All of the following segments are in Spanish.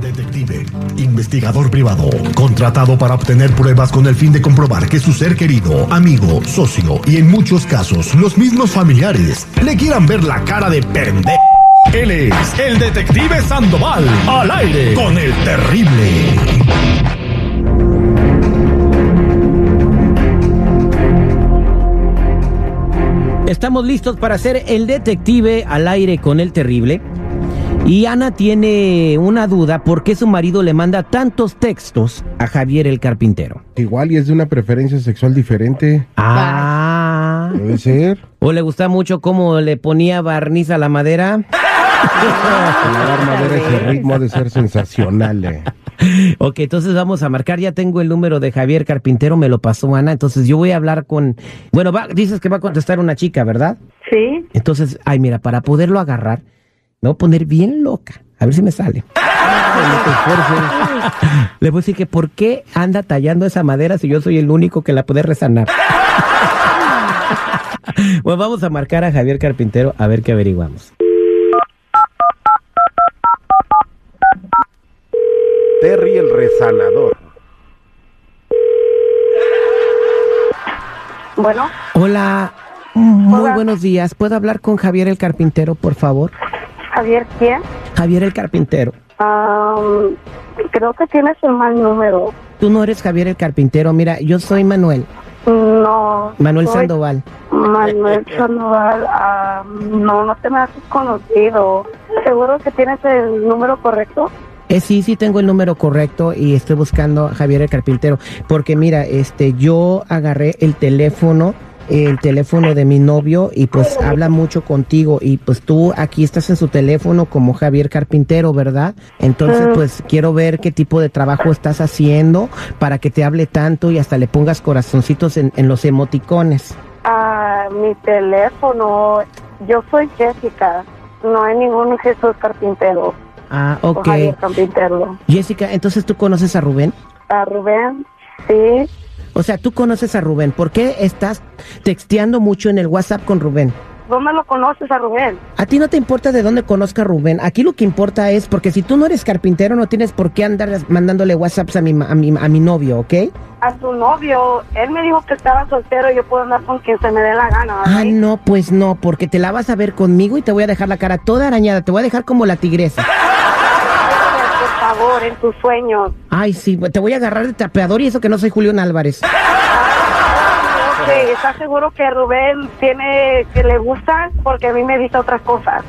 Detective, investigador privado, contratado para obtener pruebas con el fin de comprobar que su ser querido, amigo, socio y en muchos casos los mismos familiares le quieran ver la cara de pendejo. Él es el detective Sandoval, al aire con el terrible. Estamos listos para hacer el detective al aire con el terrible. Y Ana tiene una duda por qué su marido le manda tantos textos a Javier el carpintero. Igual y es de una preferencia sexual diferente. Ah. Debe ser. ¿O le gusta mucho cómo le ponía barniz a la madera? La madera ese ritmo ha de ser sensacional. eh. Ok, entonces vamos a marcar. Ya tengo el número de Javier Carpintero, me lo pasó Ana. Entonces yo voy a hablar con. Bueno, va- dices que va a contestar una chica, ¿verdad? Sí, Entonces, ay, mira, para poderlo agarrar, me voy a poner bien loca. A ver si me sale. Le voy a decir que por qué anda tallando esa madera si yo soy el único que la puede resanar. bueno, vamos a marcar a Javier Carpintero a ver qué averiguamos. Terry el resanador. bueno, Hola, muy Hola. buenos días. ¿Puedo hablar con Javier el Carpintero, por favor? Javier, ¿quién? Javier el Carpintero. Am, creo que tienes el mal número. Tú no eres Javier el Carpintero. Mira, yo soy Manuel. No. Manuel soy Sandoval. Manuel Sandoval. No, no te me has conocido. ¿Seguro que tienes el número correcto? Eh, sí, sí tengo el número correcto y estoy buscando a Javier el Carpintero. Porque mira, este, yo agarré el teléfono, el teléfono de mi novio y pues habla mucho contigo y pues tú aquí estás en su teléfono como Javier Carpintero, ¿verdad? Entonces Mm. pues quiero ver qué tipo de trabajo estás haciendo para que te hable tanto y hasta le pongas corazoncitos en, en los emoticones. Ah, mi teléfono. Yo soy Jessica. No hay ningún Jesús Carpintero. Ah, ok. Jessica, entonces tú conoces a Rubén. Ah, Rubén, sí. O sea, tú conoces a Rubén. ¿Por qué estás texteando mucho en el WhatsApp con Rubén? ¿Dónde lo conoces a Rubén? A ti no te importa de dónde conozca a Rubén. Aquí lo que importa es, porque si tú no eres carpintero, no tienes por qué andar mandándole WhatsApps a mi, a mi, a mi novio, ¿ok? A tu novio. Él me dijo que estaba soltero y yo puedo andar con quien se me dé la gana. Ah, no, pues no, porque te la vas a ver conmigo y te voy a dejar la cara toda arañada. Te voy a dejar como la tigresa. En tus sueños. Ay, sí, te voy a agarrar de trapeador y eso que no soy Julián Álvarez. Ok, ¿estás seguro que Rubén tiene, que le gusta? Porque a mí me dice otras cosas.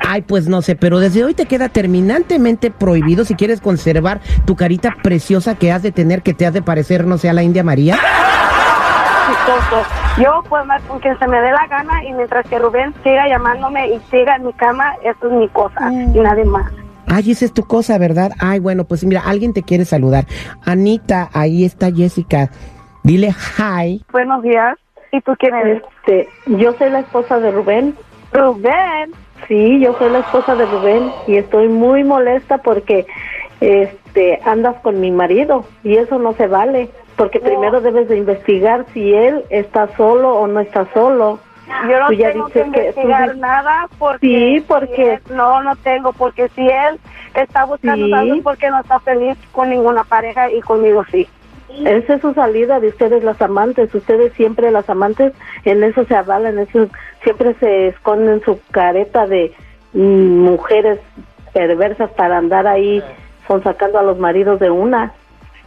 Ay, pues no sé, pero desde hoy te queda terminantemente prohibido si quieres conservar tu carita preciosa que has de tener, que te has de parecer, no sé, a la India María. Chistoso. Yo puedo andar con quien se me dé la gana y mientras que Rubén siga llamándome y siga en mi cama, eso es mi cosa y nadie más. Ay, esa es tu cosa, ¿verdad? Ay, bueno, pues mira, alguien te quiere saludar. Anita, ahí está Jessica. Dile hi. Buenos días. ¿Y tú quién eres? Este, yo soy la esposa de Rubén. Rubén. Sí, yo soy la esposa de Rubén y estoy muy molesta porque este andas con mi marido y eso no se vale, porque primero debes de investigar si él está solo o no está solo. Yo no ya tengo que dices que tú investigar nada porque... Sí, porque- si él- no, no tengo, porque si él está buscando Sí. algo porque no está feliz con ninguna pareja y conmigo sí. Esa es su salida de ustedes las amantes, ustedes siempre las amantes en eso se avalan, eso siempre se esconden su careta de mm, mujeres perversas para andar ahí sacando a los maridos de una.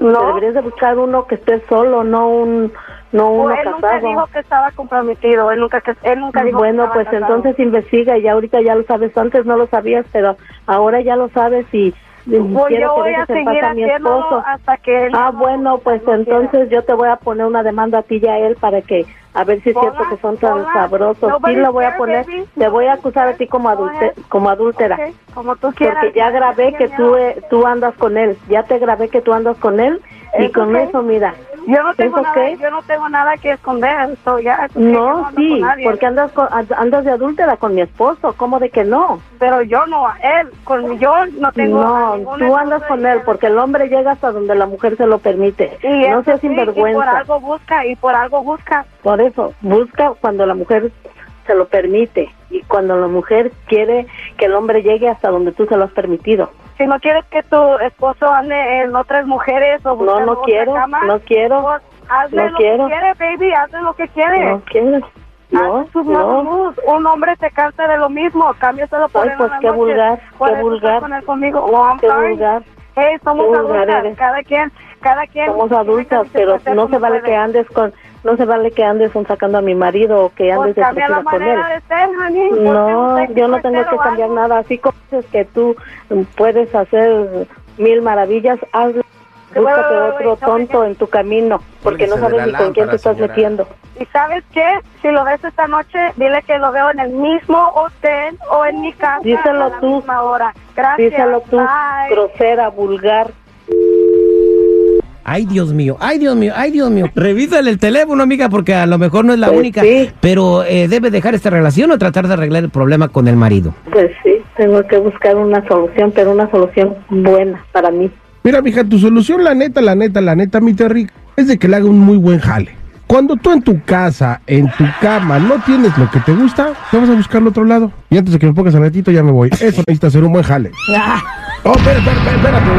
No. Deberías de buscar uno que esté solo, no un no uno él nunca dijo casado. que estaba comprometido, él nunca, que- él nunca dijo Bueno, pues casado. entonces investiga y ahorita ya lo sabes, antes no lo sabías, pero ahora ya lo sabes y Pues yo voy a seguir paz a mi haciéndolo esposo. hasta que él Ah, no- bueno, pues no quiera. entonces yo te voy a poner una demanda a ti y a él para que a ver si es cierto que son tan sabrosos. Sí lo voy a poner. baby. Te voy a acusar a ti como adulte, como adúltera. Como tú quieras. Porque ya grabé que tú eh, tú andas con él. Ya te grabé que tú andas con él y ¿Eso con eso mira. Yo no tengo ¿Eso nada, qué? yo no tengo nada que esconder, so ya, yo No, ando sí, porque andas con, andas de adúltera con mi esposo. ¿Cómo de que no? pero yo no él, con yo no tengo No, tú andas con él porque el hombre llega hasta donde la mujer se lo permite. y no seas sí, y por sinvergüenza. algo busca y por algo busca. Por eso, busca cuando la mujer se lo permite y cuando la mujer quiere que el hombre llegue hasta donde tú se lo has permitido. Si no quieres que tu esposo ande en otras mujeres o No, no quiero, cama, no quiero, pues hazle no lo quiero. que quiere, baby, hazle lo que quiere. no quieres. No, no. Un hombre se cansa de lo mismo, cámbiaselo por Ay, pues, qué noches. vulgar, qué vulgar. con él conmigo. Oh, I'm Qué sorry. vulgar. Hey, somos vulgar adultas, eres. cada quien, cada quien. Somos adultas, pero no se vale que andes con, no se vale que andes con sacando a mi marido o que andes Pues cambia la con él. manera de ser, honey. ¿Por qué No, yo no tengo que cambiar algo? nada. Así como dices que tú mm, puedes hacer mil maravillas, hazlo. Búscate otro tonto en tu camino, porque no de sabes ni con quién te estás señora. metiendo. ¿Y sabes qué? Si lo ves esta noche, dile que lo veo en el mismo hotel o en mi casa Díselo a la tú. misma hora. Gracias. Díselo tú, Bye. grosera, vulgar. Ay, Dios mío, ay, Dios mío, ay, Dios mío. Revísale el teléfono, amiga, porque a lo mejor no es la Pues única. sí. Pero eh, debe dejar esta relación o tratar de arreglar el problema con el marido. Pues sí, tengo que buscar una solución, pero una solución buena para mí. Mira, mija, tu solución, la neta, la neta, la neta, mi Terry, es de que le haga un muy buen jale. Cuando tú en tu casa, en tu cama, no tienes lo que te gusta, te vas a buscar al otro lado. Y antes de que me pongas al ratito, ya me voy. Eso necesita hacer un buen jale. Oh, espérate, espérate, espérate.